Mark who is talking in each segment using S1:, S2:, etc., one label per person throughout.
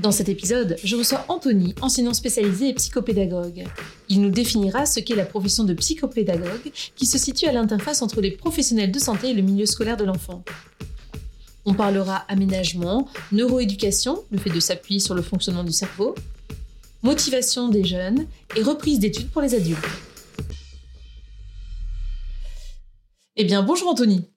S1: Dans cet épisode, je reçois Anthony, enseignant spécialisé et psychopédagogue. Il nous définira ce qu'est la profession de psychopédagogue qui se situe à l'interface entre les professionnels de santé et le milieu scolaire de l'enfant. On parlera aménagement, neuroéducation, le fait de s'appuyer sur le fonctionnement du cerveau, motivation des jeunes et reprise d'études pour les adultes. Eh bien, bonjour Anthony.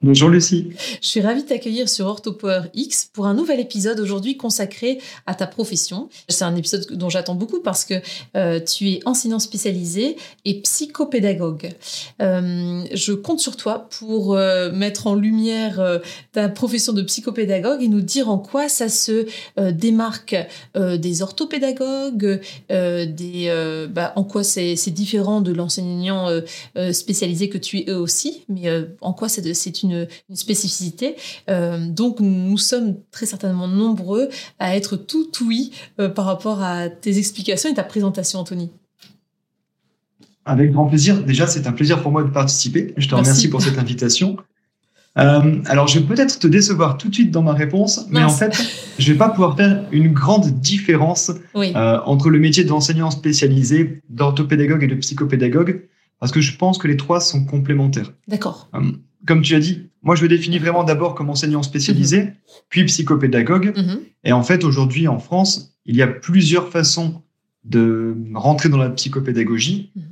S2: Bonjour Lucie.
S1: Je suis ravie de t'accueillir sur OrthoPower X pour un nouvel épisode aujourd'hui consacré à ta profession. C'est un épisode dont j'attends beaucoup parce que euh, tu es enseignant spécialisé et psychopédagogue. Euh, je compte sur toi pour euh, mettre en lumière ta profession de psychopédagogue et nous dire en quoi ça se démarque des orthopédagogues, des, bah, en quoi c'est différent de l'enseignant spécialisé que tu es eux aussi, mais en quoi c'est une une, spécificité. Euh, donc nous sommes très certainement nombreux à être tout oui euh, par rapport à tes explications et ta présentation, Anthony.
S2: Avec grand plaisir. Déjà, c'est un plaisir pour moi de participer. Je te remercie pour cette invitation. Euh, alors, je vais peut-être te décevoir tout de suite dans ma réponse, mais en fait, je vais pas pouvoir faire une grande différence entre le métier d'enseignant spécialisé, d'orthopédagogue et de psychopédagogue, parce que je pense que les trois sont complémentaires.
S1: D'accord
S2: comme tu as dit, moi je me définis vraiment d'abord comme enseignant spécialisé, mhm. puis psychopédagogue. Mhm. Et en fait, aujourd'hui en France, il y a plusieurs façons de rentrer dans la psychopédagogie. Mhm.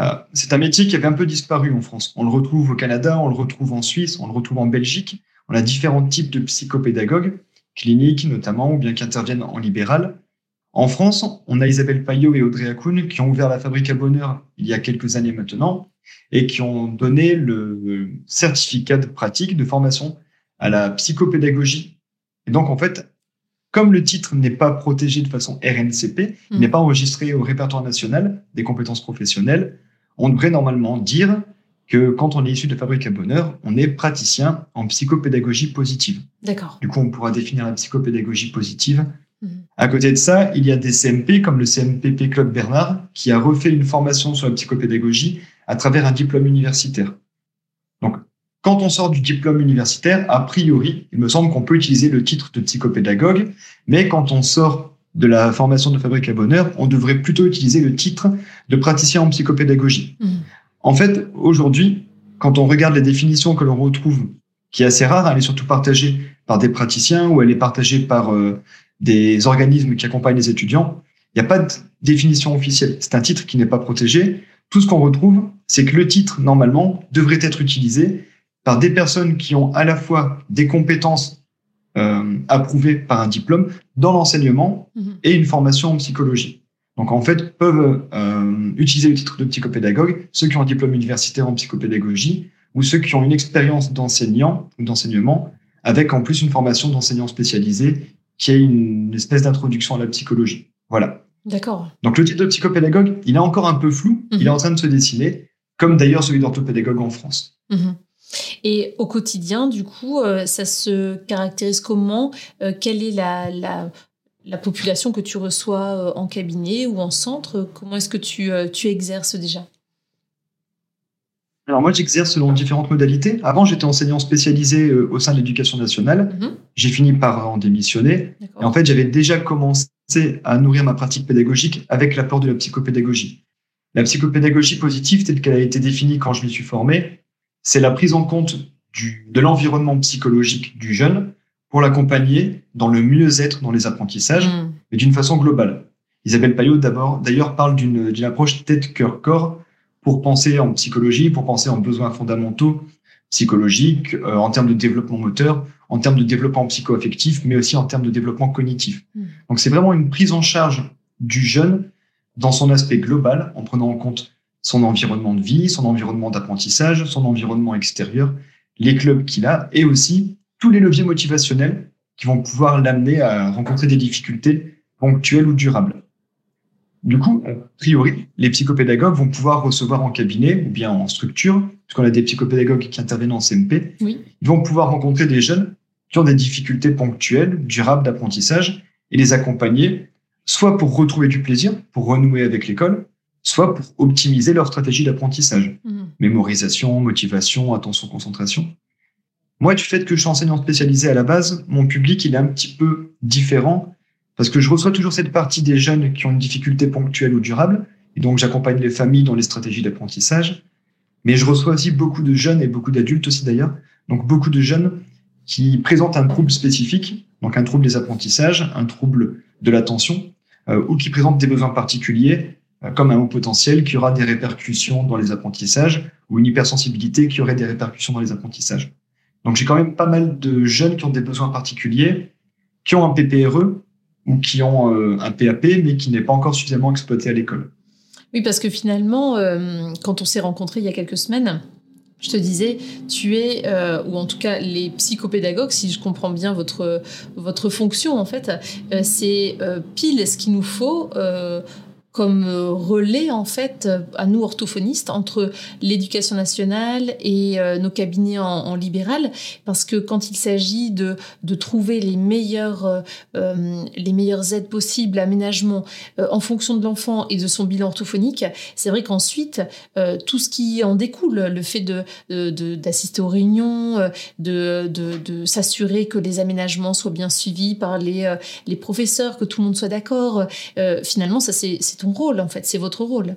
S2: Euh, c'est un métier qui avait un peu disparu en France. On le retrouve au Canada, on le retrouve en Suisse, on le retrouve en Belgique. On a différents types de psychopédagogues, cliniques notamment, ou bien qui interviennent en libéral. En France, on a Isabelle Payot et Audrey Akoun qui ont ouvert la fabrique à bonheur il y a quelques années maintenant et qui ont donné le certificat de pratique de formation à la psychopédagogie. Et donc, en fait, comme le titre n'est pas protégé de façon RNCP, il n'est pas enregistré au répertoire national des compétences professionnelles, on devrait normalement dire que quand on est issu de Fabrique à Bonheur, on est praticien en psychopédagogie positive.
S1: D'accord.
S2: Du coup, on pourra définir la psychopédagogie positive. Mm. À côté de ça, il y a des CMP comme le CMPP Club Bernard qui a refait une formation sur la psychopédagogie à travers un diplôme universitaire. Donc, quand on sort du diplôme universitaire, a priori, il me semble qu'on peut utiliser le titre de psychopédagogue, mais quand on sort de la formation de fabrique à bonheur, on devrait plutôt utiliser le titre de praticien en psychopédagogie. Mmh. En fait, aujourd'hui, quand on regarde les définitions que l'on retrouve, qui est assez rare, elle est surtout partagée par des praticiens ou elle est partagée par euh, des organismes qui accompagnent les étudiants, il n'y a pas de définition officielle. C'est un titre qui n'est pas protégé tout ce qu'on retrouve, c'est que le titre, normalement, devrait être utilisé par des personnes qui ont à la fois des compétences euh, approuvées par un diplôme dans l'enseignement mhm. et une formation en psychologie. Donc, en fait, peuvent euh, utiliser le titre de psychopédagogue ceux qui ont un diplôme universitaire en psychopédagogie ou ceux qui ont une expérience d'enseignant ou d'enseignement avec en plus une formation d'enseignant spécialisé qui est une espèce d'introduction à la psychologie. Voilà.
S1: D'accord.
S2: Donc le titre de psychopédagogue, il est encore un peu flou, il est mhm. en train de se dessiner, comme d'ailleurs celui d'orthopédagogue en France.
S1: Mhm. Et au quotidien, du coup, euh, ça se caractérise comment? Euh, Quelle est la, la, population que tu reçois euh, en cabinet ou en centre? Comment est-ce que tu, tu exerces déjà?
S2: Alors moi, j'exerce selon différentes modalités. Avant, j'étais enseignant spécialisé au sein de l'éducation nationale. Mhm. J'ai fini par en démissionner. Et en fait, j'avais déjà commencé à nourrir ma pratique pédagogique avec l'apport de la psychopédagogie. La psychopédagogie positive, telle qu'elle a été définie quand je m'y suis formé, c'est la prise en compte du, de l'environnement psychologique du jeune pour l'accompagner dans le mieux-être dans les apprentissages, mm. mais d'une façon globale. Isabelle Payot, d'ailleurs, parle d'une, d'une approche tête-cœur-corps pour penser en psychologie, pour penser en besoins fondamentaux psychologiques, euh, en termes de développement moteur, en termes de développement psycho-affectif, mais aussi en termes de développement cognitif. Hmm. Donc c'est vraiment une prise en charge du jeune dans son aspect global, en prenant en compte son environnement de vie, son environnement d'apprentissage, son environnement extérieur, les clubs qu'il a, et aussi tous les leviers motivationnels qui vont pouvoir l'amener à rencontrer des difficultés ponctuelles ou durables. Du coup, a priori, les psychopédagogues vont pouvoir recevoir en cabinet ou bien en structure, puisqu'on a des psychopédagogues qui interviennent en CMP,
S1: oui.
S2: ils vont pouvoir rencontrer des jeunes qui ont des difficultés ponctuelles, durables d'apprentissage, et les accompagner, soit pour retrouver du plaisir, pour renouer avec l'école, soit pour optimiser leur stratégie d'apprentissage.
S1: Mhm.
S2: Mémorisation, motivation, attention, concentration. Moi, du fait que je suis enseignant spécialisé à la base, mon public, il est un petit peu différent parce que je reçois toujours cette partie des jeunes qui ont une difficulté ponctuelle ou durable. Et donc, j'accompagne les familles dans les stratégies d'apprentissage. Mais je reçois aussi beaucoup de jeunes et beaucoup d'adultes aussi d'ailleurs. Donc, beaucoup de jeunes qui présentent un trouble spécifique, donc un trouble des apprentissages, un trouble de l'attention, ou qui présentent des besoins particuliers, euh, comme un haut potentiel qui aura des répercussions dans les apprentissages, ou une hypersensibilité qui aurait des répercussions dans les apprentissages. Donc j'ai quand même pas mal de jeunes qui ont des besoins particuliers, qui ont un PPRE ou qui ont euh, un PAP, mais qui n'est pas encore suffisamment exploité à l'école.
S1: Oui, parce que finalement, euh, quand on s'est rencontrés il y a quelques semaines, je te disais, tu es, euh, ou en tout cas les psychopédagogues, si je comprends bien votre, votre fonction en fait, c'est pile ce qu'il nous faut comme euh, relais en fait à nous orthophonistes entre l'éducation nationale et euh, nos cabinets en, libéral. Parce que quand il s'agit de, de trouver les meilleures euh, les meilleures aides possibles aménagement en fonction de l'enfant et de son bilan orthophonique c'est vrai qu'ensuite tout ce qui en découle le fait de d'assister aux réunions de, de, s'assurer que les aménagements soient bien suivis par les les professeurs que tout le monde soit d'accord finalement ça c'est ton rôle, en fait, c'est votre rôle.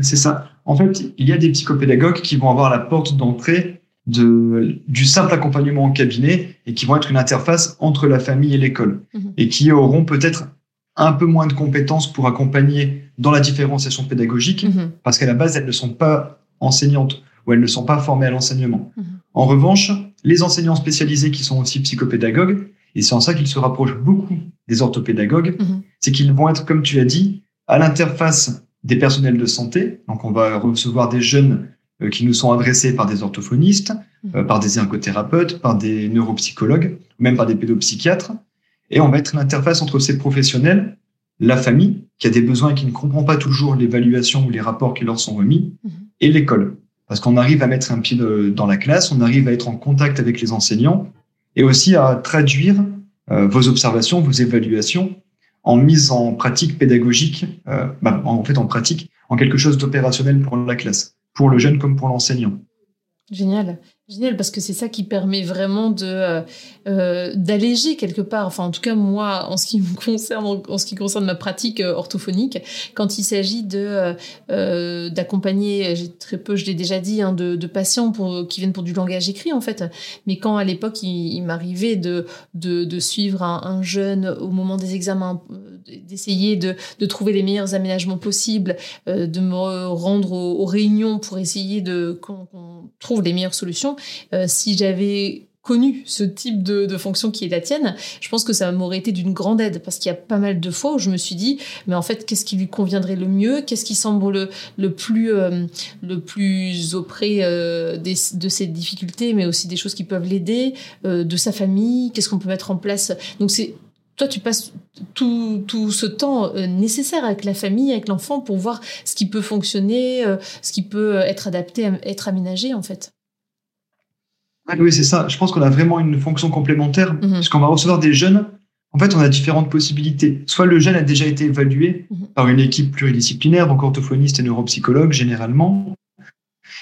S2: C'est ça. En fait, il y a des psychopédagogues qui vont avoir la porte d'entrée de, du simple accompagnement en cabinet et qui vont être une interface entre la famille et l'école
S1: Mhm.
S2: et qui auront peut-être un peu moins de compétences pour accompagner dans la différenciation pédagogique
S1: Mhm.
S2: parce qu'à la base, elles ne sont pas enseignantes ou elles ne sont pas formées à l'enseignement.
S1: Mhm.
S2: En revanche, les enseignants spécialisés qui sont aussi psychopédagogues, et c'est en ça qu'ils se rapprochent beaucoup des orthopédagogues. C'est qu'ils vont être, comme tu as dit, à l'interface des personnels de santé. Donc, on va recevoir des jeunes euh, qui nous sont adressés par des orthophonistes, euh, par des ergothérapeutes, par des neuropsychologues, même par des pédopsychiatres. Et on va être l'interface entre ces professionnels, la famille, qui a des besoins et qui ne comprend pas toujours l'évaluation ou les rapports qui leur sont remis,
S1: Mhm.
S2: et l'école. Parce qu'on arrive à mettre un pied de- dans la classe, on arrive à être en contact avec les enseignants et aussi à traduire euh, vos observations, vos évaluations en mise en pratique pédagogique, euh, bah, en fait en pratique, en quelque chose d'opérationnel pour la classe, pour le jeune comme pour l'enseignant.
S1: Génial. Génial, parce que c'est ça qui permet vraiment de euh, euh, d'alléger quelque part. Enfin, en tout cas, moi, en ce qui me concerne, en, ce qui concerne ma pratique euh, orthophonique, quand il s'agit de euh, euh, d'accompagner, j'ai très peu, je l'ai déjà dit, hein, de, de patients pour, qui viennent pour du langage écrit en fait. Mais quand à l'époque il, m'arrivait de, de de suivre un, un jeune au moment des examens, d'essayer de de trouver les meilleurs aménagements possibles, de me rendre aux, réunions pour essayer de qu'on qu'on trouve les meilleures solutions. Euh, si j'avais connu ce type de, fonction qui est la tienne, je pense que ça m'aurait été d'une grande aide. Parce qu'il y a pas mal de fois où je me suis dit, mais en fait, qu'est-ce qui lui conviendrait le mieux? Qu'est-ce qui semble le, le plus euh, le plus auprès euh, de ses difficultés, mais aussi des choses qui peuvent l'aider, de sa famille? Qu'est-ce qu'on peut mettre en place? Donc c'est toi, tu passes tout, tout ce temps nécessaire avec la famille, avec l'enfant, pour voir ce qui peut fonctionner, ce qui peut être adapté, être aménagé, en fait.
S2: Ah oui, c'est ça. Je pense qu'on a vraiment une fonction complémentaire,
S1: Mhm.
S2: puisqu'on va recevoir des jeunes. En fait, on a différentes possibilités. Soit le jeune a déjà été évalué
S1: Mhm.
S2: par une équipe pluridisciplinaire, donc orthophoniste et neuropsychologue généralement.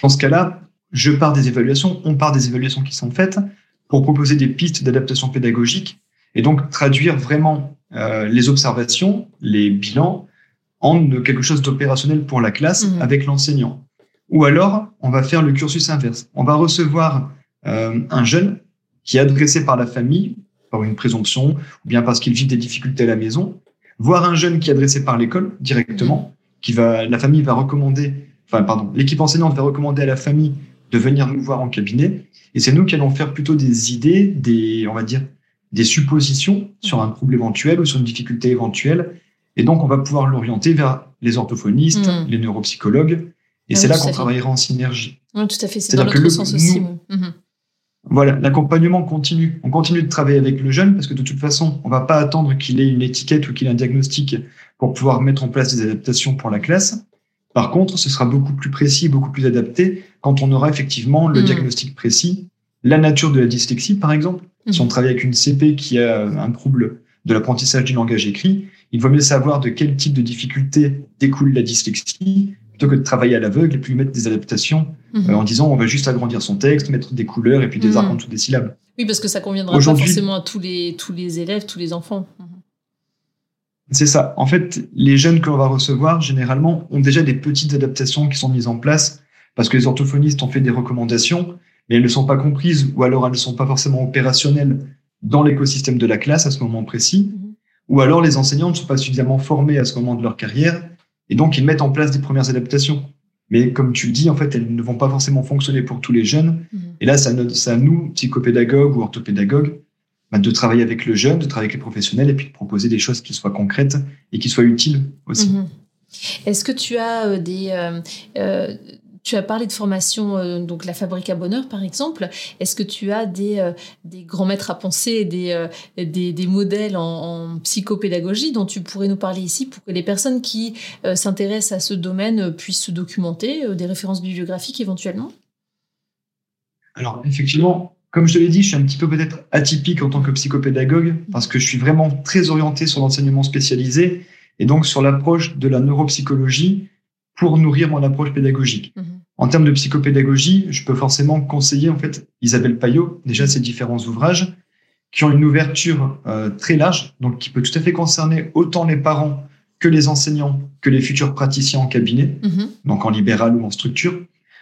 S2: Dans ce cas-là, je pars des évaluations, on part des évaluations qui sont faites pour proposer des pistes d'adaptation pédagogique et donc traduire vraiment euh, les observations, les bilans en quelque chose d'opérationnel pour la classe
S1: Mhm.
S2: avec l'enseignant. Ou alors, on va faire le cursus inverse. On va recevoir euh, un jeune qui est adressé par la famille, par une présomption, ou bien parce qu'il vit des difficultés à la maison, voir un jeune qui est adressé par l'école directement, qui va, la famille va recommander, enfin, pardon, l'équipe enseignante va recommander à la famille de venir nous voir en cabinet, et c'est nous qui allons faire plutôt des idées, des, on va dire, des suppositions sur un trouble éventuel ou sur une difficulté éventuelle, et donc on va pouvoir l'orienter vers les orthophonistes,
S1: Mhm.
S2: les neuropsychologues, et
S1: Ah
S2: c'est
S1: oui,
S2: là qu'on travaillera en synergie.
S1: Oui, tout à fait. C'est dans
S2: C'est-à-dire que
S1: l'autre sens
S2: nous-.
S1: Mhm.
S2: Voilà, l'accompagnement continue. On continue de travailler avec le jeune parce que de toute façon, on va pas attendre qu'il ait une étiquette ou qu'il ait un diagnostic pour pouvoir mettre en place des adaptations pour la classe. Par contre, ce sera beaucoup plus précis, beaucoup plus adapté quand on aura effectivement le
S1: Mm.
S2: diagnostic précis, la nature de la dyslexie, par exemple. Si on
S1: Mhm.
S2: travaille avec une CP qui a un trouble de l'apprentissage du langage écrit, il vaut mieux savoir de quel type de difficulté découle la dyslexie plutôt que de travailler à l'aveugle et puis mettre des adaptations
S1: Mhm.
S2: euh, en disant on va juste agrandir son texte, mettre des couleurs et puis des
S1: Mhm.
S2: arcs en dessous des syllabes.
S1: Oui, parce que ça conviendra pas forcément à tous les, tous les élèves, tous les enfants. Mhm.
S2: C'est ça. En fait, les jeunes que l'on va recevoir, généralement, ont déjà des petites adaptations qui sont mises en place parce que les orthophonistes ont fait des recommandations, mais elles ne sont pas comprises ou alors elles ne sont pas forcément opérationnelles dans l'écosystème de la classe à ce moment précis,
S1: Mhm.
S2: ou alors les enseignants ne sont pas suffisamment formés à ce moment de leur carrière et donc ils mettent en place des premières adaptations. Mais comme tu le dis, en fait, elles ne vont pas forcément fonctionner pour tous les jeunes.
S1: Mhm.
S2: Et là, c'est à, notre- c'est à nous, psychopédagogues ou orthopédagogues, bah, de travailler avec le jeune, de travailler avec les professionnels et puis de proposer des choses qui soient concrètes et qui soient utiles aussi.
S1: Mhm. Est-ce que tu as euh, des... euh, euh, tu as parlé de formation, euh, donc la fabrique à bonheur par exemple. Est-ce que tu as des, euh, grands maîtres à penser, des, euh, des, modèles en, en psychopédagogie dont tu pourrais nous parler ici pour que les personnes qui s'intéressent à ce domaine puissent se documenter, des références bibliographiques éventuellement?
S2: Alors, effectivement, comme je te l'ai dit, je suis un petit peu peut-être atypique en tant que psychopédagogue parce que je suis vraiment très orienté sur l'enseignement spécialisé et donc sur l'approche de la neuropsychologie pour nourrir mon approche pédagogique.
S1: Mhm.
S2: En termes de psychopédagogie, je peux forcément conseiller en fait Isabelle Payot, déjà ses différents ouvrages qui ont une ouverture euh, très large, donc qui peut tout à fait concerner autant les parents que les enseignants, que les futurs praticiens en cabinet,
S1: Mhm.
S2: donc en libéral ou en structure.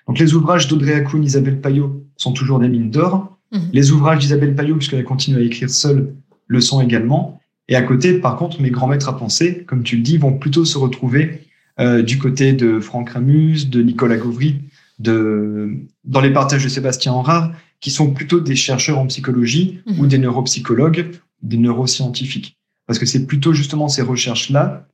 S2: Donc les ouvrages d'Audrey Hakoun, Isabelle Payot sont toujours des mines d'or.
S1: Mhm.
S2: Les ouvrages d'Isabelle Payot, puisqu'elle continue à écrire seule, le sont également. Et à côté, par contre, mes grands maîtres à penser, comme tu le dis, vont plutôt se retrouver euh, du côté de Franck Ramus, de Nicolas Gauvry, de, dans les partages de Sébastien Henrard, qui sont plutôt des chercheurs en psychologie
S1: Mhm.
S2: ou des neuropsychologues, des neuroscientifiques. Parce que c'est plutôt justement ces recherches-là,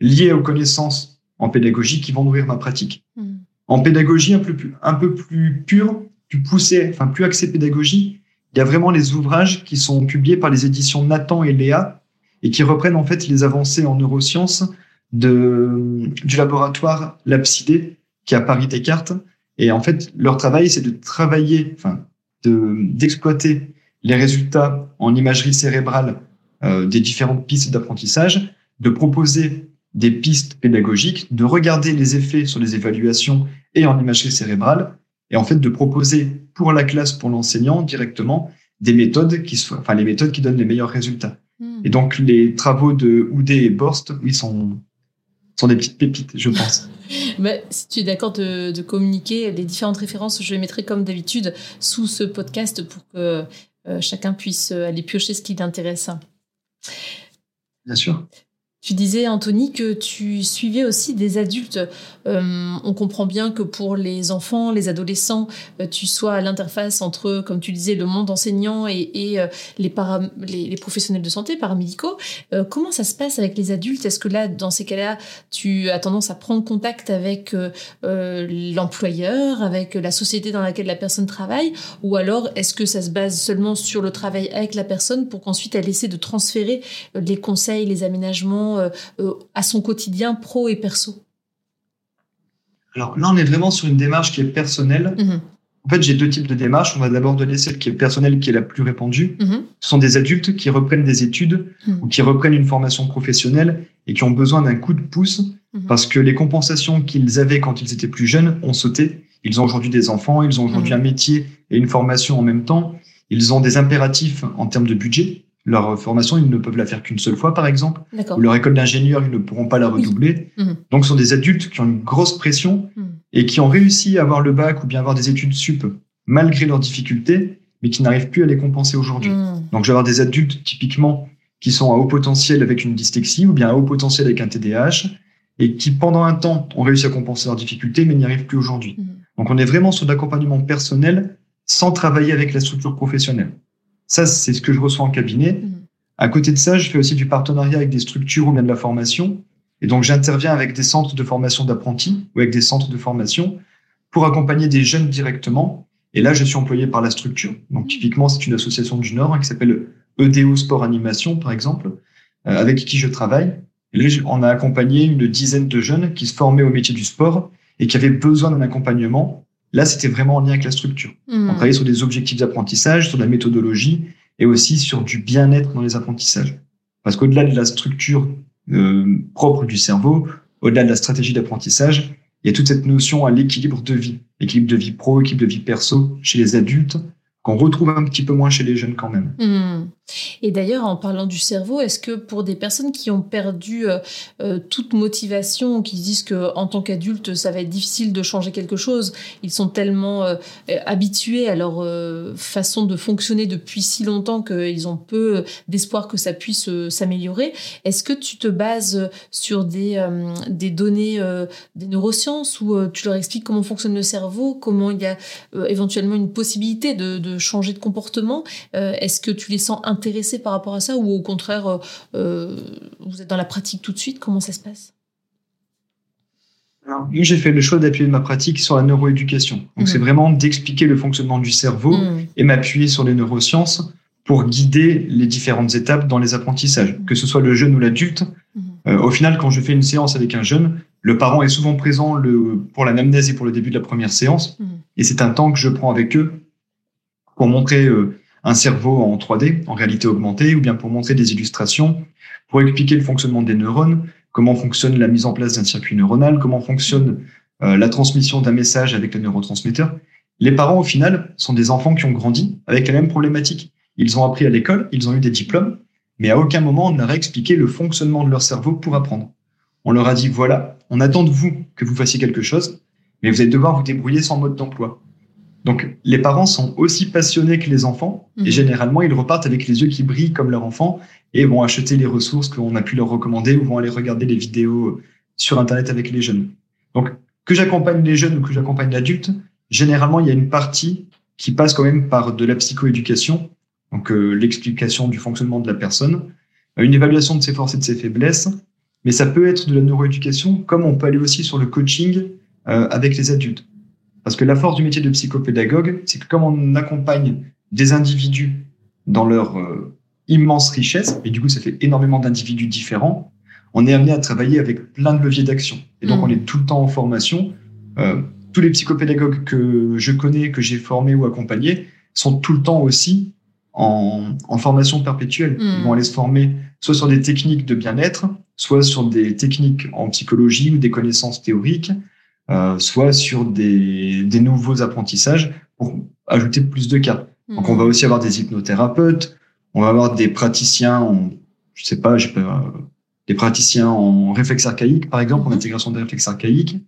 S2: liées aux connaissances en pédagogie, qui vont nourrir ma pratique.
S1: Mhm.
S2: En pédagogie un peu plus, un peu plus pure, plus poussée, enfin plus axée pédagogie, il y a vraiment les ouvrages qui sont publiés par les éditions Nathan et Léa et qui reprennent en fait les avancées en neurosciences de, du laboratoire Lapsidé qui est à Paris Descartes. Et en fait, leur travail, c'est de travailler, enfin, de, d'exploiter les résultats en imagerie cérébrale euh, des différentes pistes d'apprentissage, de proposer des pistes pédagogiques, de regarder les effets sur les évaluations et en imagerie cérébrale, et en fait de proposer pour la classe, pour l'enseignant directement, des méthodes qui soient, enfin les méthodes qui donnent les meilleurs résultats.
S1: Mhm.
S2: Et donc les travaux de Houdet et Borst, oui, sont sont des petites pépites, je pense.
S1: Bah, si tu es d'accord de, de communiquer les différentes références, je les mettrai comme d'habitude sous ce podcast pour que euh, chacun puisse aller piocher ce qui l'intéresse.
S2: Bien sûr.
S1: Tu disais, Anthony, que tu suivais aussi des adultes. Euh, on comprend bien que pour les enfants, les adolescents, euh, tu sois à l'interface entre, comme tu disais, le monde enseignant et, euh, les, professionnels de santé, paramédicaux. Comment ça se passe avec les adultes? Est-ce que là, dans ces cas-là, tu as tendance à prendre contact avec l'employeur, avec la société dans laquelle la personne travaille? Ou alors, est-ce que ça se base seulement sur le travail avec la personne pour qu'ensuite elle essaie de transférer les conseils, les aménagements euh, euh, à son quotidien pro et perso
S2: Alors là, on est vraiment sur une démarche qui est personnelle.
S1: Mhm,
S2: En fait, j'ai deux types de démarches. On va d'abord donner celle qui est personnelle, qui est la plus répandue.
S1: mhm,
S2: Ce sont des adultes qui reprennent des études
S1: Mhm.
S2: ou qui reprennent une formation professionnelle et qui ont besoin d'un coup de pouce parce que les compensations qu'ils avaient quand ils étaient plus jeunes ont sauté. Ils ont aujourd'hui des enfants, ils ont aujourd'hui un métier et une formation en même temps. Ils ont des impératifs en termes de budget. Leur formation, ils ne peuvent la faire qu'une seule fois, par exemple. Ou leur école d'ingénieur, ils ne pourront pas la
S1: Oui.
S2: redoubler.
S1: Mhm.
S2: Donc, ce sont des adultes qui ont une grosse pression
S1: Mhm.
S2: et qui ont réussi à avoir le bac ou bien avoir des études sup malgré leurs difficultés, mais qui n'arrivent plus à les compenser aujourd'hui.
S1: Mhm.
S2: Donc, je vais avoir des adultes typiquement qui sont à haut potentiel avec une dyslexie ou bien à haut potentiel avec un TDAH et qui, pendant un temps, ont réussi à compenser leurs difficultés, mais n'y arrivent plus aujourd'hui. Donc, on est vraiment sur de l'accompagnement personnel sans travailler avec la structure professionnelle. Ça, c'est ce que je reçois en cabinet.
S1: Mhm.
S2: À côté de ça, je fais aussi du partenariat avec des structures ou bien de la formation. Et donc, j'interviens avec des centres de formation d'apprentis ou avec des centres de formation pour accompagner des jeunes directement Et là, je suis employé par la structure. Donc, typiquement, c'est une association du Nord hein, qui s'appelle EDO Sport Animation, par exemple, euh, avec qui je travaille. Et là, on a accompagné une dizaine de jeunes qui se formaient au métier du sport et qui avaient besoin d'un accompagnement. Là, c'était vraiment en lien avec la structure. Mmh. On travaillait sur des objectifs d'apprentissage, sur la méthodologie et aussi sur du bien-être dans les apprentissages. Parce qu'au-delà de la structure euh, propre du cerveau, au-delà de la stratégie d'apprentissage, il y a toute cette notion à l'équilibre de vie, équilibre de vie pro, équilibre de vie perso chez les adultes, qu'on retrouve un petit peu moins chez les jeunes quand même.
S1: Hmm. Et d'ailleurs, en parlant du cerveau, est-ce que pour des personnes qui ont perdu euh, euh, toute motivation, qui disent que en tant qu'adulte, ça va être difficile de changer quelque chose, ils sont tellement euh, habitués à leur façon de fonctionner depuis si longtemps qu'ils ont peu d'espoir que ça puisse s'améliorer. Est-ce que tu te bases sur des, données des neurosciences où tu leur expliques comment fonctionne le cerveau, comment il y a éventuellement une possibilité de changer de comportement Est-ce que tu les sens intéressé par rapport à ça ou au contraire, euh, euh, vous êtes dans la pratique tout de suite? Comment ça se passe?
S2: Moi, j'ai fait le choix d'appuyer ma pratique sur la neuroéducation. Donc, c'est mhm. vraiment d'expliquer le fonctionnement du cerveau mhm. et m'appuyer sur les neurosciences pour guider les différentes étapes dans les apprentissages, mhm. que ce soit le jeune ou l'adulte. Euh, au final, quand je fais une séance avec un jeune, le parent est souvent présent le, pour l'anamnèse et pour le début de la première séance. Et c'est un temps que je prends avec eux pour montrer un cerveau en 3D, en réalité augmentée, ou bien pour montrer des illustrations, pour expliquer le fonctionnement des neurones, comment fonctionne la mise en place d'un circuit neuronal, comment fonctionne euh, la transmission d'un message avec le neurotransmetteur. Les parents, au final, sont des enfants qui ont grandi avec la même problématique. Ils ont appris à l'école, ils ont eu des diplômes, mais à aucun moment on n'a expliqué le fonctionnement de leur cerveau pour apprendre. On leur a dit, voilà, on attend de vous que vous fassiez quelque chose, mais vous allez devoir vous débrouiller sans mode d'emploi. Donc, les parents sont aussi passionnés que les enfants, et mhm. généralement, ils repartent avec les yeux qui brillent comme leur enfant, et vont acheter les ressources qu'on a pu leur recommander, ou vont aller regarder les vidéos sur Internet avec les jeunes. Donc, que j'accompagne les jeunes ou que j'accompagne l'adulte, généralement, il y a une partie qui passe quand même par de la psychoéducation, donc euh, l'explication du fonctionnement de la personne, une évaluation de ses forces et de ses faiblesses, mais ça peut être de la neuroéducation, comme on peut aller aussi sur le coaching euh, avec les adultes. Parce que la force du métier de psychopédagogue, c'est que comme on accompagne des individus dans leur euh, immense richesse, et du coup ça fait énormément d'individus différents, on est amené à travailler avec plein de leviers d'action. Et donc mm. on est tout le temps en formation. Euh, tous les psychopédagogues que je connais, que j'ai formés ou accompagnés, sont tout le temps aussi en, en formation perpétuelle. Mm. Ils vont aller se former soit sur des techniques de bien-être, soit sur des techniques en psychologie ou des connaissances théoriques, soit sur des, des, nouveaux apprentissages pour ajouter plus de cas. Donc, on va aussi avoir des hypnothérapeutes, on va avoir des praticiens, en, je sais pas, je pas, des praticiens en réflexe archaïque, par exemple, en mhm. intégration des réflexes archaïques,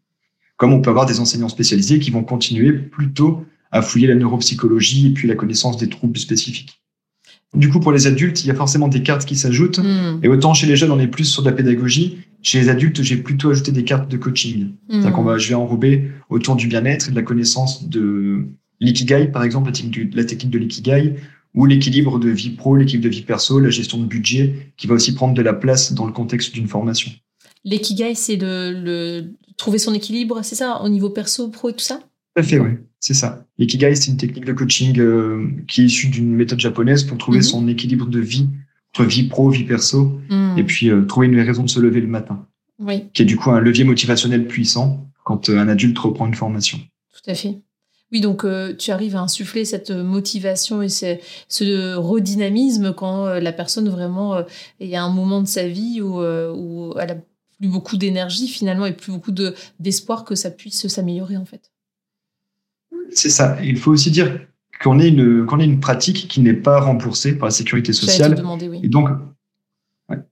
S2: comme on peut avoir des enseignants spécialisés qui vont continuer plutôt à fouiller la neuropsychologie et puis la connaissance des troubles spécifiques. Du coup, pour les adultes, il y a forcément des cartes qui s'ajoutent. Hmm. Et autant chez les jeunes, on est plus sur de la pédagogie. Chez les adultes, j'ai plutôt ajouté des cartes de coaching. C'est-à-dire qu'on va, je vais enrober autour du bien-être et de la connaissance de l'ikigai, par exemple, la technique, la technique de l'ikigai, ou l'équilibre de vie pro, l'équilibre de vie perso, la gestion de budget, qui va aussi prendre de la place dans le contexte d'une formation.
S1: L'ikigai, c'est de le... trouver son équilibre, c'est ça, au niveau perso, pro et tout ça?
S2: Tout à fait, oui. C'est ça. L'ikigai, c'est une technique de coaching euh, qui est issue d'une méthode japonaise pour trouver mhm. son équilibre de vie entre vie pro, vie perso, mhm. et puis euh, trouver une raison de se lever le matin.
S1: Oui.
S2: Qui est du coup un levier motivationnel puissant quand euh, un adulte reprend une formation.
S1: Tout à fait. Oui, donc tu arrives à insuffler cette motivation et ce, ce redynamisme quand la personne vraiment, il y a un moment de sa vie où, où elle a plus beaucoup d'énergie finalement et plus beaucoup d'espoir que ça puisse s'améliorer en fait.
S2: C'est ça. Il faut aussi dire qu'on est une, qu'on est une pratique qui n'est pas remboursée par la sécurité sociale. Et donc,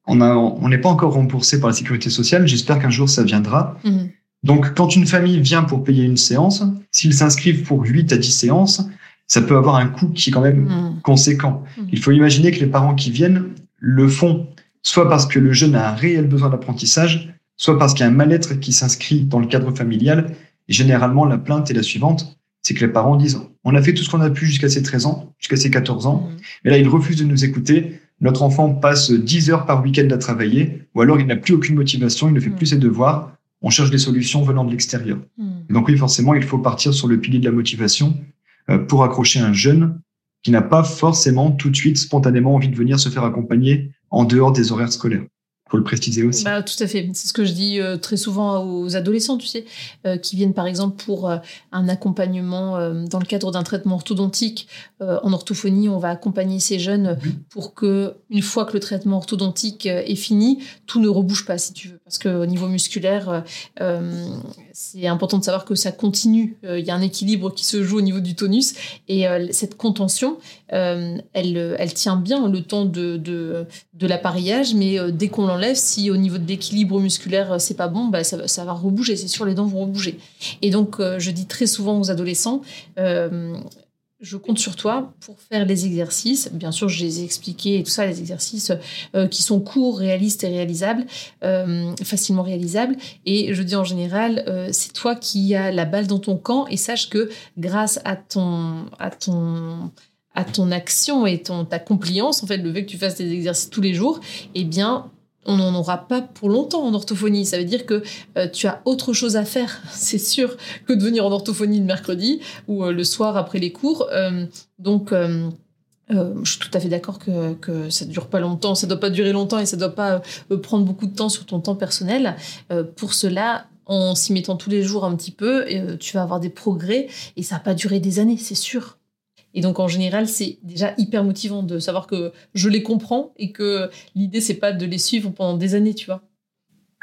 S2: on a, on n'est pas encore remboursé par la sécurité sociale. J'espère qu'un jour ça viendra. Mhm. Donc, quand une famille vient pour payer une séance, s'ils s'inscrivent pour 8 à 10 séances, ça peut avoir un coût qui est quand même mhm. conséquent. Mhm. Il faut imaginer que les parents qui viennent le font soit parce que le jeune a un réel besoin d'apprentissage, soit parce qu'il y a un mal-être qui s'inscrit dans le cadre familial. Et généralement, la plainte est la suivante c'est que les parents disent on a fait tout ce qu'on a pu jusqu'à ses 13 ans, jusqu'à ses 14 ans, mmh. mais là ils refusent de nous écouter. Notre enfant passe 10 heures par week-end à travailler, ou alors il n'a plus aucune motivation, il ne fait mmh. plus ses devoirs. On cherche des solutions venant de l'extérieur. Mmh. Donc oui, forcément, il faut partir sur le pilier de la motivation pour accrocher un jeune qui n'a pas forcément tout de suite spontanément envie de venir se faire accompagner en dehors des horaires scolaires faut le préciser aussi.
S1: Bah, tout à fait. C'est ce que je dis euh, très souvent aux adolescents, tu sais, euh, qui viennent par exemple pour euh, un accompagnement dans le cadre d'un traitement orthodontique. en orthophonie, on va accompagner ces jeunes pour que, une fois que le traitement orthodontique est fini, tout ne rebouge pas, si tu veux. Parce qu'au niveau musculaire, c'est important de savoir que ça continue. Il y a un équilibre qui se joue au niveau du tonus. Et cette contention, elle, elle tient bien le temps de, de, de l'appareillage, mais dès qu'on l'enlève, si au niveau de l'équilibre musculaire, euh, c'est pas bon, bah, ça, va rebouger, c'est sûr, les dents vont rebouger. Et donc, euh, je dis très souvent aux adolescents, euh, je compte sur toi pour faire les exercices. Bien sûr, je les ai expliqués et tout ça, les exercices qui sont courts, réalistes et réalisables, facilement réalisables. Et je dis en général, c'est toi qui as la balle dans ton camp et sache que grâce à ton, à ton, à ton action et ton, ta compliance, en fait, le fait que tu fasses des exercices tous les jours, eh bien, on n'en aura pas pour longtemps en orthophonie. Ça veut dire que euh, tu as autre chose à faire, c'est sûr, que de venir en orthophonie le mercredi ou euh, le soir après les cours. Euh, donc, je suis tout à fait d'accord que, ça ne dure pas longtemps, ça ne doit pas durer longtemps et ça ne doit pas prendre beaucoup de temps sur ton temps personnel. pour cela, en s'y mettant tous les jours un petit peu, tu vas avoir des progrès et ça va pas durer des années, c'est sûr. Et donc en général, c'est déjà hyper motivant de savoir que je les comprends et que l'idée c'est pas de les suivre pendant des années, tu vois.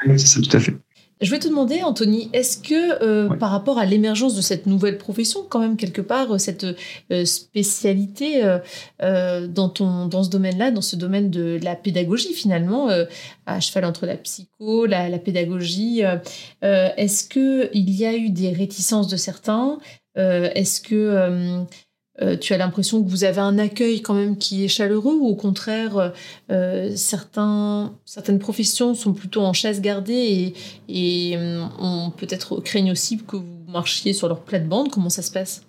S2: Oui, c'est ça, tout à fait.
S1: Je vais te demander, Anthony, est-ce que euh, par rapport à l'émergence de cette nouvelle profession, quand même quelque part, euh, cette euh, spécialité dans, ton, dans ce domaine-là, dans ce domaine de la pédagogie finalement, à cheval entre la psycho, la, la pédagogie, est-ce qu'il y a eu des réticences de certains? Est-ce que euh, tu as l'impression que vous avez un accueil quand même qui est chaleureux ou au contraire, euh, euh, certains, certaines professions sont plutôt en chaise gardée et, et on peut-être craignent aussi que vous marchiez sur leur plate-bande? Comment ça se passe?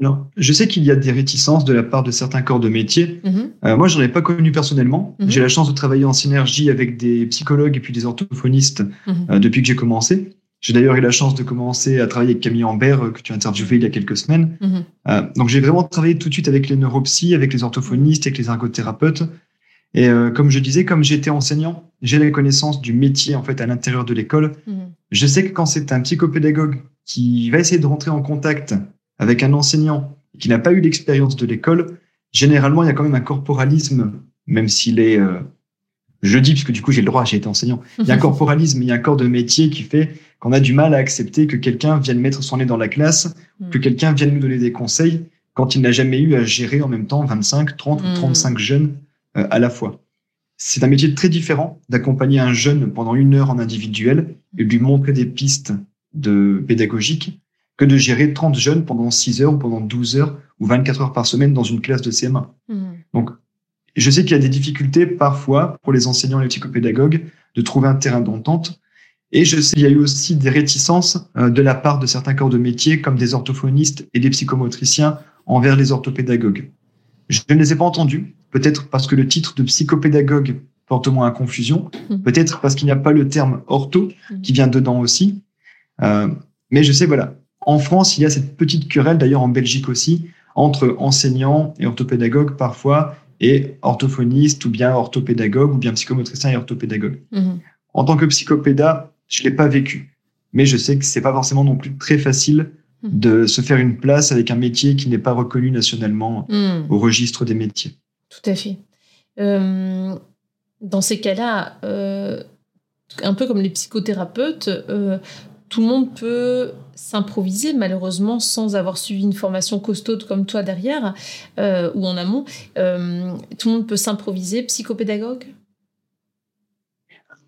S2: Non, je sais qu'il y a des réticences de la part de certains corps de métier. Mm-hmm. moi, je n'en ai pas connu personnellement. Mm-hmm. J'ai la chance de travailler en synergie avec des psychologues et puis des orthophonistes mm-hmm. depuis que j'ai commencé. J'ai d'ailleurs eu la chance de commencer à travailler avec Camille Ambert, euh, que tu as interviewé il y a quelques semaines. Mhm. Euh, donc j'ai vraiment travaillé tout de suite avec les neuropsies, avec les orthophonistes, avec les ergothérapeutes. Et euh, comme je disais, comme j'étais enseignant, j'ai la connaissance du métier en fait à l'intérieur de l'école. Mhm. Je sais que quand c'est un psychopédagogue qui va essayer de rentrer en contact avec un enseignant qui n'a pas eu l'expérience de l'école, généralement il y a quand même un corporalisme, même s'il est je dis, puisque du coup j'ai le droit, j'ai été enseignant. Il y a un corporalisme, il y a un corps de métier qui fait qu'on a du mal à accepter que quelqu'un vienne mettre son nez dans la classe, hmm. que quelqu'un vienne nous donner des conseils quand il n'a jamais eu à gérer en même temps 25, 30 ou 35 hmm. jeunes euh, à la fois. C'est un métier très différent d'accompagner un jeune pendant une heure en individuel et lui montrer des pistes de pédagogiques que de gérer 30 jeunes pendant 6 heures ou pendant 12 heures ou 24 heures par semaine dans une classe de CM1. Hmm. Donc, je sais qu'il y a des difficultés parfois pour les enseignants et les psychopédagogues de trouver un terrain d'entente. Et je sais qu'il y a eu aussi des réticences euh, de la part de certains corps de métier, comme des orthophonistes et des psychomotriciens, envers les orthopédagogues. Je ne les ai pas entendus, peut-être parce que le titre de psychopédagogue porte moins à confusion, mmh. peut-être parce qu'il n'y a pas le terme ortho mmh. qui vient dedans aussi. Euh, mais je sais, voilà, en France, il y a cette petite querelle, d'ailleurs en Belgique aussi, entre enseignants et orthopédagogues parfois, et orthophoniste ou bien orthopédagogue ou bien psychomotricien et orthopédagogue. Mhm. En tant que psychopéda, je l'ai pas vécu, mais je sais que c'est pas forcément non plus très facile mhm. de se faire une place avec un métier qui n'est pas reconnu nationalement mhm. au registre des métiers.
S1: Tout à fait. Euh, dans ces cas-là, euh, un peu comme les psychothérapeutes, euh, tout le monde peut s'improviser malheureusement sans avoir suivi une formation costaude comme toi derrière ou en amont. Tout le monde peut s'improviser psychopédagogue?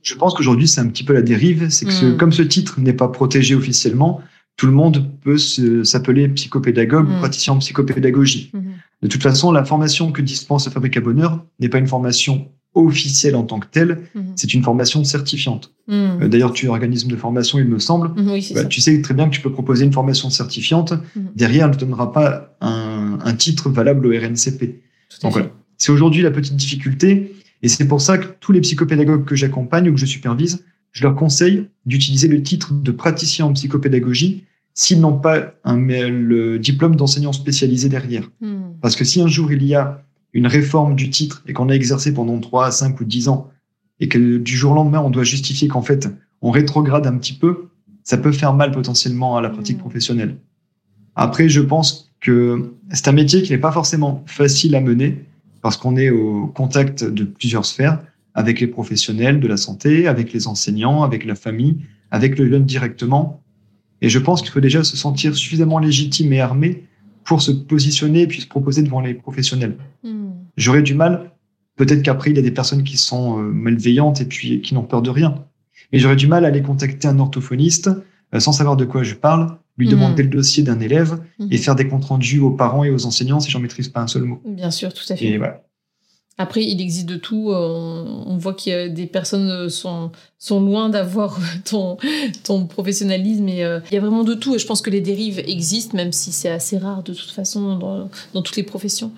S2: Je pense qu'aujourd'hui c'est un petit peu la dérive, c'est que hmm. comme ce titre n'est pas protégé officiellement, tout le monde peut s'appeler psychopédagogue ou hmm. praticien en psychopédagogie. Hmm. De toute façon, la formation que dispense la Fabrique à Bonheur n'est pas une formation officielle en tant que telle, mhm. c'est une formation certifiante. Mhm. Euh, d'ailleurs, tu es organisme de formation, il me semble.
S1: Mhm,
S2: bah, tu sais très bien que tu peux proposer une formation certifiante. Derrière, elle ne te donnera pas un, un, titre valable au RNCP. Donc voilà. C'est aujourd'hui la petite difficulté. Et c'est pour ça que tous les psychopédagogues que j'accompagne ou que je supervise, je leur conseille d'utiliser le titre de praticien en psychopédagogie s'ils n'ont pas un, le diplôme d'enseignant spécialisé derrière. Hmm. Parce que si un jour il y a une réforme du titre et qu'on a exercé pendant 3, 5 ou 10 ans et que du jour au lendemain on doit justifier qu'en fait on rétrograde un petit peu, ça peut faire mal potentiellement à la pratique hmm. professionnelle. Après, je pense que c'est un métier qui n'est pas forcément facile à mener parce qu'on est au contact de plusieurs sphères avec les professionnels de la santé, avec les enseignants, avec la famille, avec le jeune directement. Et je pense qu'il faut déjà se sentir suffisamment légitime et armé pour se positionner et puis se proposer devant les professionnels. Hmm. J'aurais du mal, peut-être qu'après, il y a des personnes qui sont euh, malveillantes et puis qui n'ont peur de rien. Mais j'aurais du mal à aller contacter un orthophoniste sans savoir de quoi je parle, lui hmm. demander le dossier d'un élève et hmm. faire des comptes rendus aux parents et aux enseignants si j'en maîtrise pas un seul mot.
S1: Bien sûr, tout à fait. Et voilà. Après, il existe de tout. Euh, on voit qu'il y a des personnes euh, sont, sont loin d'avoir ton, ton professionnalisme. Et, euh, il y a vraiment de tout. Et je pense que les dérives existent, même si c'est assez rare de toute façon dans, dans toutes les professions.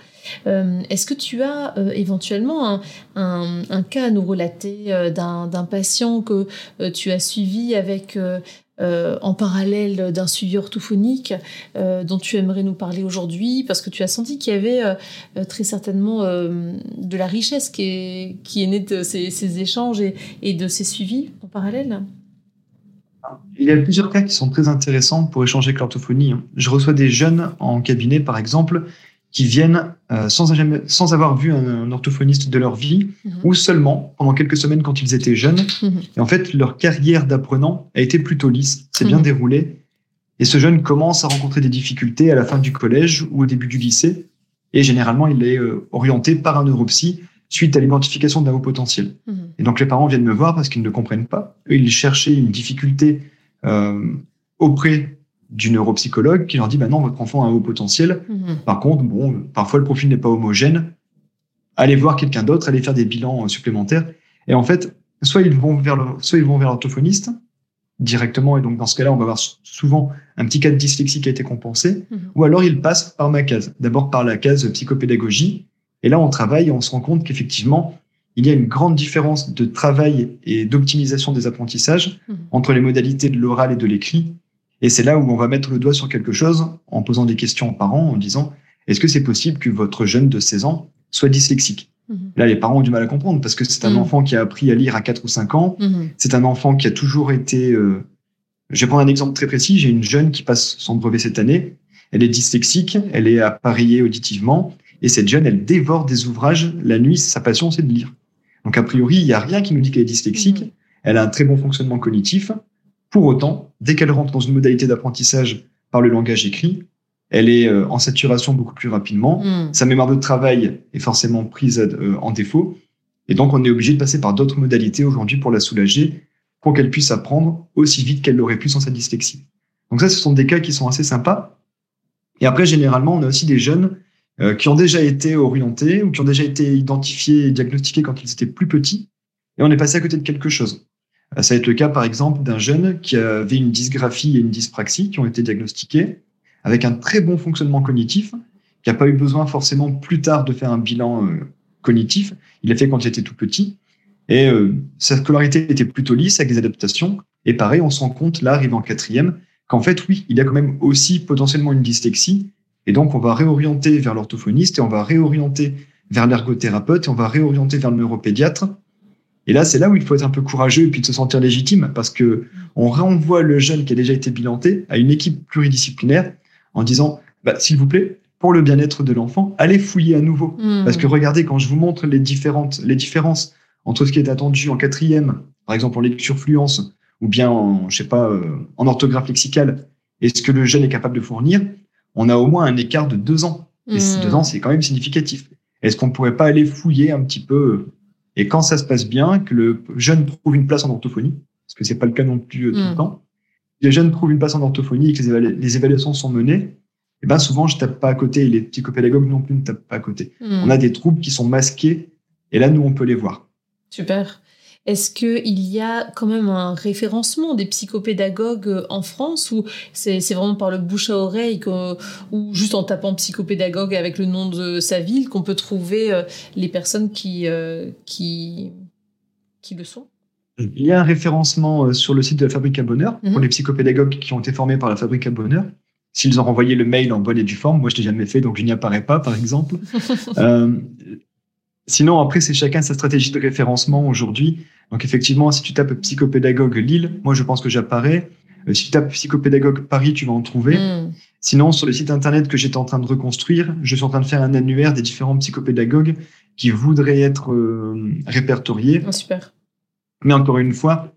S1: Est-ce que tu as éventuellement un, un, un, cas à nous relater d'un patient que tu as suivi avec euh, en parallèle d'un suivi orthophonique euh, dont tu aimerais nous parler aujourd'hui Parce que tu as senti qu'il y avait euh, très certainement de la richesse qui est, qui est née de ces, échanges et, et, de ces suivis en parallèle.
S2: Il y a plusieurs cas qui sont très intéressants pour échanger avec l'orthophonie. Je reçois des jeunes en cabinet, par exemple, qui viennent euh, sans, sans, avoir vu un, orthophoniste de leur vie, mhm. ou seulement pendant quelques semaines quand ils étaient jeunes. Mhm. Et en fait, leur carrière d'apprenant a été plutôt lisse, c'est bien mhm. déroulé. Et ce jeune commence à rencontrer des difficultés à la fin du collège ou au début du lycée. Et généralement, il est euh, orienté par un neuropsy suite à l'identification d'un haut potentiel. Et donc les parents viennent me voir parce qu'ils ne comprennent pas. Eux, ils cherchaient une difficulté euh, auprès du neuropsychologue qui leur dit bah non votre enfant a un haut potentiel. Mhm. Par contre bon parfois le profil n'est pas homogène. Allez voir quelqu'un d'autre, allez faire des bilans euh, supplémentaires. Et en fait soit ils vont vers le, soit ils vont vers l'orthophoniste directement et donc dans ce cas-là on va avoir souvent un petit cas de dyslexie qui a été compensé mhm. ou alors ils passent par ma case. D'abord par la case psychopédagogie et là on travaille et on se rend compte qu'effectivement il y a une grande différence de travail et d'optimisation des apprentissages mhm. entre les modalités de l'oral et de l'écrit et c'est là où on va mettre le doigt sur quelque chose en posant des questions aux parents, en disant est-ce que c'est possible que votre jeune de 16 ans soit dyslexique? Mhm. Là, les parents ont du mal à comprendre parce que c'est un mhm. enfant qui a appris à lire à 4 ou 5 ans. Mhm. C'est un enfant qui a toujours été. Euh... Je vais prendre un exemple très précis. J'ai une jeune qui passe son brevet cette année. Elle est dyslexique, elle est appareillée auditivement. Et cette jeune, elle dévore des ouvrages. La nuit, sa passion, c'est de lire. Donc, a priori, il n'y a rien qui nous dit qu'elle est dyslexique. Elle a un très bon fonctionnement cognitif. Pour autant, dès qu'elle rentre dans une modalité d'apprentissage par le langage écrit, elle est euh, en saturation beaucoup plus rapidement. Hmm. Sa mémoire de travail est forcément prise euh, en défaut. Et donc, on est obligé de passer par d'autres modalités aujourd'hui pour la soulager, pour qu'elle puisse apprendre aussi vite qu'elle l'aurait pu sans sa dyslexie. Donc ça, ce sont des cas qui sont assez sympas. Et après, généralement, on a aussi des jeunes euh, qui ont déjà été orientés ou qui ont déjà été identifiés et diagnostiqués quand ils étaient plus petits. Et on est passé à côté de quelque chose. Ça va être le cas, par exemple, d'un jeune qui avait une dysgraphie et une dyspraxie qui ont été diagnostiqués avec un très bon fonctionnement cognitif, qui n'a pas eu besoin forcément plus tard de faire un bilan euh, cognitif. Il l'a fait quand il était tout petit. Et euh, sa scolarité était plutôt lisse avec des adaptations. Et pareil, on se rend compte, là, arrivé en quatrième, qu'en fait, oui, il y a quand même aussi potentiellement une dyslexie. Et donc, on va réorienter vers l'orthophoniste et on va réorienter vers l'ergothérapeute et on va réorienter vers le neuropédiatre et là, c'est là où il faut être un peu courageux et puis de se sentir légitime parce que on renvoie le jeune qui a déjà été bilanté à une équipe pluridisciplinaire en disant, bah, s'il vous plaît, pour le bien-être de l'enfant, allez fouiller à nouveau. Hmm. Parce que regardez, quand je vous montre les différentes, les différences entre ce qui est attendu en quatrième, par exemple en lecture fluence, ou bien en, je sais pas, euh, en orthographe lexicale, et ce que le jeune est capable de fournir, on a au moins un écart de deux ans. Et ces hmm. deux ans, c'est quand même significatif. Est-ce qu'on pourrait pas aller fouiller un petit peu et quand ça se passe bien, que le jeune trouve une place en orthophonie, parce que c'est pas le cas non plus euh, tout le hmm. temps, les jeunes trouvent une place en orthophonie et que les, évaluations sont menées, et eh ben souvent je tape pas à côté et les psychopédagogues non plus ne tapent pas à côté. Hmm. On a des troubles qui sont masqués et là nous on peut les voir.
S1: Super. Est-ce qu'il y a quand même un référencement des psychopédagogues euh, en France ou c'est vraiment par le bouche à oreille ou juste en tapant psychopédagogue avec le nom de sa ville qu'on peut trouver euh, les personnes qui, euh, qui, qui le sont?
S2: Il y a un référencement sur le site de la Fabrique à Bonheur pour
S1: Mhm.
S2: les psychopédagogues qui ont été formés par la Fabrique à Bonheur. S'ils ont renvoyé le mail en bonne et due forme, moi je l'ai jamais fait, donc je n'y apparais pas, par exemple. Euh, sinon, après, c'est chacun sa stratégie de référencement aujourd'hui. Donc, effectivement, si tu tapes psychopédagogue Lille, moi, je pense que j'apparais. Euh, si tu tapes psychopédagogue Paris, tu vas en trouver.
S1: Hmm.
S2: Sinon, sur le site internet que j'étais en train de reconstruire, je suis en train de faire un annuaire des différents psychopédagogues qui voudraient être euh, répertoriés.
S1: Ah, super.
S2: Mais encore une fois,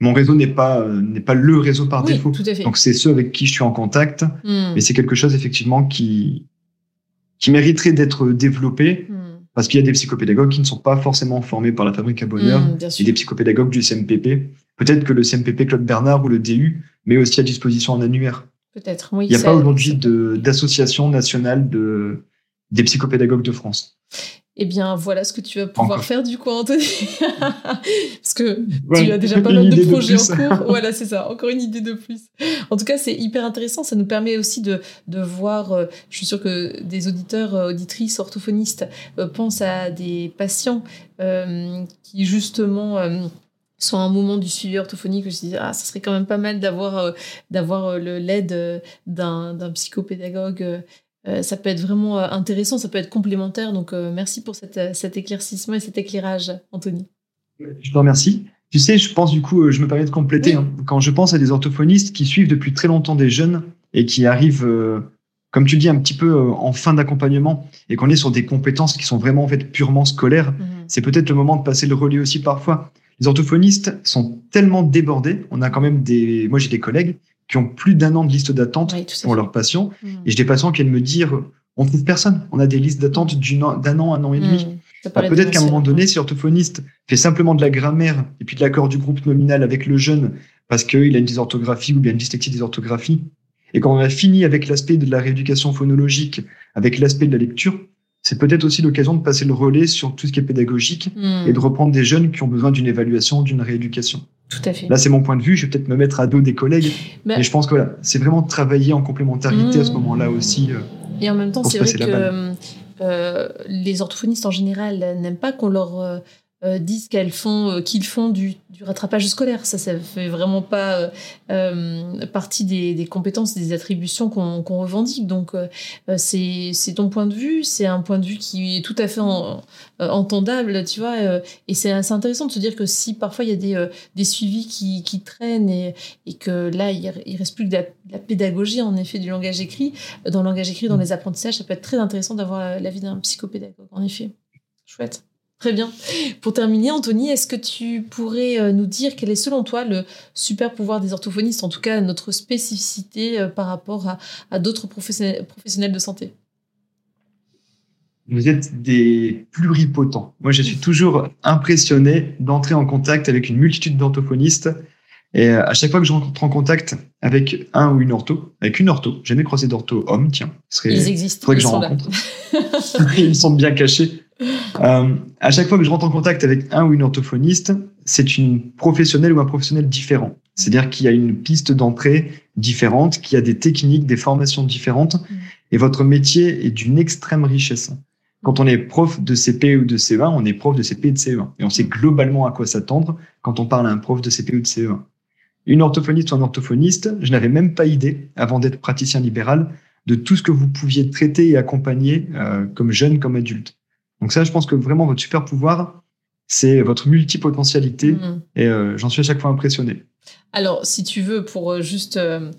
S2: mon réseau n'est pas, euh, n'est pas le réseau par
S1: Oui,
S2: défaut.
S1: tout à fait.
S2: Donc, c'est ceux avec qui je suis en contact.
S1: Hmm.
S2: Mais c'est quelque chose, effectivement, qui, qui mériterait d'être développé
S1: Hmm.
S2: Parce qu'il y a des psychopédagogues qui ne sont pas forcément formés par la Fabrique à Bonheur
S1: bien
S2: et des psychopédagogues du CMPP. Peut-être que le CMPP Claude Bernard ou le DU met aussi à disposition un annuaire.
S1: Peut-être, oui.
S2: Il n'y a pas aujourd'hui d'association nationale de, des psychopédagogues de France.
S1: Eh bien, voilà ce que tu vas pouvoir
S2: Encore.
S1: faire du coup, Anthony. Parce que tu as déjà pas mal de projets en cours. Voilà, c'est ça. Encore une idée de plus. En tout cas, c'est hyper intéressant. Ça nous permet aussi de, de voir. euh, je suis sûre que des auditeurs, euh, auditrices, orthophonistes euh, pensent à des patients euh, qui justement. sont à un moment du suivi orthophonique où je dis ah ça serait quand même pas mal d'avoir euh, euh, l'aide euh, d'un d'un psychopédagogue euh, ça peut être vraiment euh, intéressant, ça peut être complémentaire. Donc, euh, merci pour cette, cet éclaircissement et cet éclairage, Anthony.
S2: Je te remercie. Tu sais, je pense du coup, je me permets de compléter.
S1: Oui.
S2: hein. quand je pense à des orthophonistes qui suivent depuis très longtemps des jeunes et qui arrivent, euh, comme tu dis, un petit peu en fin d'accompagnement et qu'on est sur des compétences qui sont vraiment en fait purement scolaires, c'est peut-être le moment de passer le relais aussi parfois. Les orthophonistes sont tellement débordés. On a quand même des, moi j'ai des collègues qui ont plus d'un an de liste d'attente
S1: Oui,
S2: pour leurs patients
S1: Mhm.
S2: et j'ai des patients qui viennent me dire, on trouve personne. On a des listes d'attente d'un an, un an et demi.
S1: Ça
S2: Bah, Peut-être qu'à un moment donné, si l'orthophoniste fait simplement de la grammaire et puis de l'accord du groupe nominal avec le jeune parce qu'il a une dysorthographie ou bien une dyslexie dysorthographie, et quand on a fini avec l'aspect de la rééducation phonologique, avec l'aspect de la lecture, c'est peut-être aussi l'occasion de passer le relais sur tout ce qui est pédagogique
S1: Mhm.
S2: et de reprendre des jeunes qui ont besoin d'une évaluation, d'une rééducation.
S1: Tout à fait.
S2: Là, c'est mon point de vue. Je vais peut-être me mettre à dos des collègues,
S1: Bah,
S2: mais je pense que voilà, c'est vraiment travailler en complémentarité à ce
S1: Mmh.
S2: moment-là aussi. euh.
S1: Et en même temps, c'est vrai que euh, euh, les orthophonistes en général n'aiment pas qu'on leur euh, euh, dise qu'elles font, euh, qu'ils font du, du rattrapage scolaire. Ça, ça fait vraiment pas euh, euh, partie des, des compétences, des attributions qu'on qu'on revendique. Donc, euh, euh, c'est c'est ton point de vue, c'est un point de vue qui est tout à fait en- euh, entendable, tu vois. euh, et c'est assez intéressant de se dire que si parfois il y a des, euh, des suivis qui, qui traînent et, et que là, il, il reste plus que de la, de la pédagogie, en effet, du langage écrit, dans le langage écrit, dans les apprentissages, ça peut être très intéressant d'avoir l'avis d'un psychopédagogue, en effet. Chouette. Très bien. Pour terminer, Anthony, est-ce que tu pourrais euh, nous dire quel est selon toi le super pouvoir des orthophonistes, en tout cas notre spécificité euh, par rapport à, à d'autres professionnels, de santé?
S2: Vous êtes des pluripotents. Moi, je suis toujours impressionné d'entrer en contact avec une multitude d'orthophonistes. Et euh, à chaque fois que je rentre en contact avec un ou une ortho, avec une ortho, j'ai jamais croisé d'ortho homme, tiens, ce serait,
S1: Ils existent.
S2: faudrait que j'en rencontre. Ils sont bien cachés. Euh, à chaque fois que je rentre en contact avec un ou une orthophoniste, c'est une professionnelle ou un professionnel différent. C'est-à-dire qu'il y a une piste d'entrée différente, qu'il y a des techniques, des formations différentes, et votre métier est d'une extrême richesse. Quand on est prof de CP ou de CE1, on est prof de CP et de CE1. Et on sait globalement à quoi s'attendre quand on parle à un prof de CP ou de CE1. Une orthophoniste ou un orthophoniste, je n'avais même pas idée, avant d'être praticien libéral, de tout ce que vous pouviez traiter et accompagner euh, comme jeune, comme adulte. Donc ça, je pense que vraiment votre super pouvoir, c'est votre multipotentialité,
S1: Mhm.
S2: et euh, j'en suis à chaque fois impressionné.
S1: Alors, si tu veux, pour euh, juste. euh,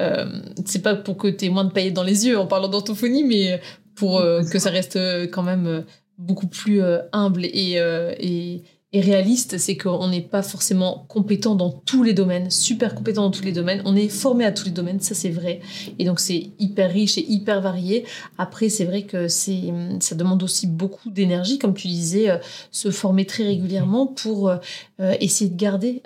S1: euh, c'est pas pour que tu aies moins de paillettes dans les yeux en parlant d'orthophonie, mais pour euh, que ça reste quand même beaucoup plus humble et, et, et réaliste, c'est qu'on n'est pas forcément compétent dans tous les domaines, super compétent dans tous les domaines. On est formé à tous les domaines, ça c'est vrai. Et donc c'est hyper riche et hyper varié. Après, c'est vrai que c'est, ça demande aussi beaucoup d'énergie, comme tu disais, euh, se former très régulièrement pour euh, euh, essayer de garder.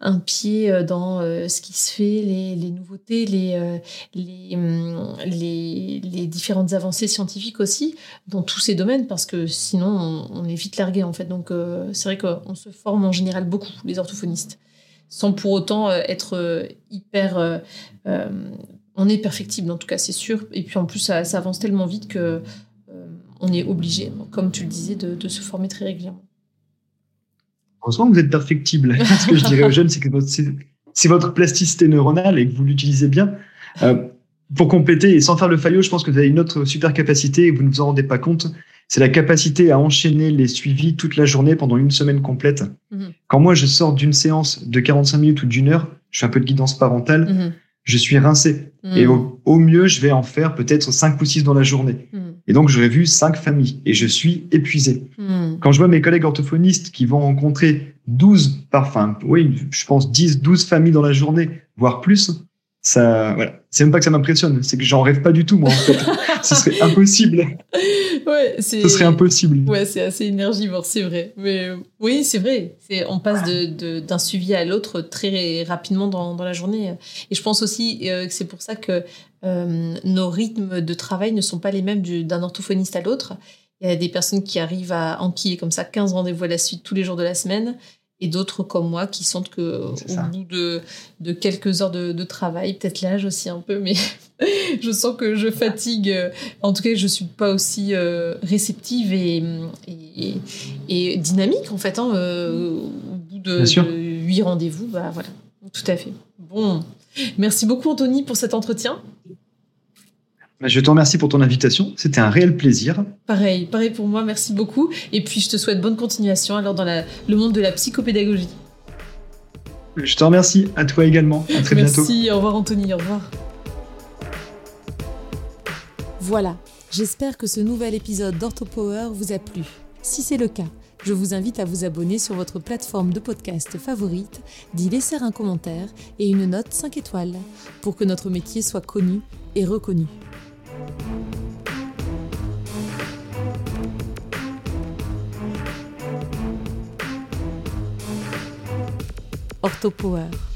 S1: Un pied euh, dans euh, ce qui se fait, les, nouveautés, les, euh, hum, les, différentes avancées scientifiques aussi, dans tous ces domaines, parce que sinon, on, est vite largué, en fait. Donc, c'est vrai qu'on se forme en général beaucoup, les orthophonistes, sans pour autant être hyper... on est perfectible, en tout cas, c'est sûr. Et puis, en plus, ça, avance tellement vite que euh, on est obligé, comme tu le disais, de se former très régulièrement.
S2: Heureusement que vous êtes perfectible. Ce que je dirais aux jeunes, c'est que si votre plasticité neuronale et que vous l'utilisez bien, euh, pour compléter et sans faire le faillot, je pense que vous avez une autre super capacité et vous ne vous en rendez pas compte. C'est la capacité à enchaîner les suivis toute la journée pendant une semaine complète. Mhm. Quand moi, je sors d'une séance de 45 minutes ou d'une heure, je fais un peu de guidance parentale, mhm. Je suis rincé. Mhm. Et au, mieux, je vais en faire peut-être 5 ou 6 dans la journée. Et donc, j'aurais vu 5 familles et je suis épuisé. Quand je vois mes collègues orthophonistes qui vont rencontrer 12, enfin, oui, je pense 10, 12 familles dans la journée, voire plus, ça, voilà. C'est même pas que ça m'impressionne, c'est que j'en rêve pas du tout, moi, en fait. Ce serait impossible.
S1: Ouais, c'est.
S2: Ce serait impossible.
S1: Ouais, c'est assez énergivore, c'est vrai. Mais euh, oui, c'est vrai. C'est, on passe de, d'un suivi à l'autre très rapidement dans, dans, la journée. Et je pense aussi euh, que c'est pour ça que euh, nos rythmes de travail ne sont pas les mêmes d'un orthophoniste à l'autre. Il y a des personnes qui arrivent à enquiller comme ça 15 rendez-vous à la suite tous les jours de la semaine et d'autres comme moi qui sentent que au bout de, de, quelques heures de, de travail, peut-être l'âge aussi un peu, mais je sens que je fatigue. En tout cas, je suis pas aussi euh, réceptive et, et, et, dynamique en fait. Hein, euh, au bout de, huit rendez-vous, bah voilà, tout à fait. Bon, merci beaucoup Anthony pour cet entretien.
S2: Bah, je te remercie pour ton invitation. C'était un réel plaisir.
S1: Pareil, pareil pour moi. Merci beaucoup. Et puis, je te souhaite bonne continuation alors dans le monde de la psychopédagogie.
S2: Je te remercie. À toi également. À très
S1: bientôt.
S2: Merci.
S1: Au revoir, Anthony. Au revoir.
S3: Voilà. J'espère que ce nouvel épisode d'OrthoPower vous a plu. Si c'est le cas, je vous invite à vous abonner sur votre plateforme de podcast favorite, d'y laisser un commentaire et une note 5 étoiles pour que notre métier soit connu et reconnu. Orthopower.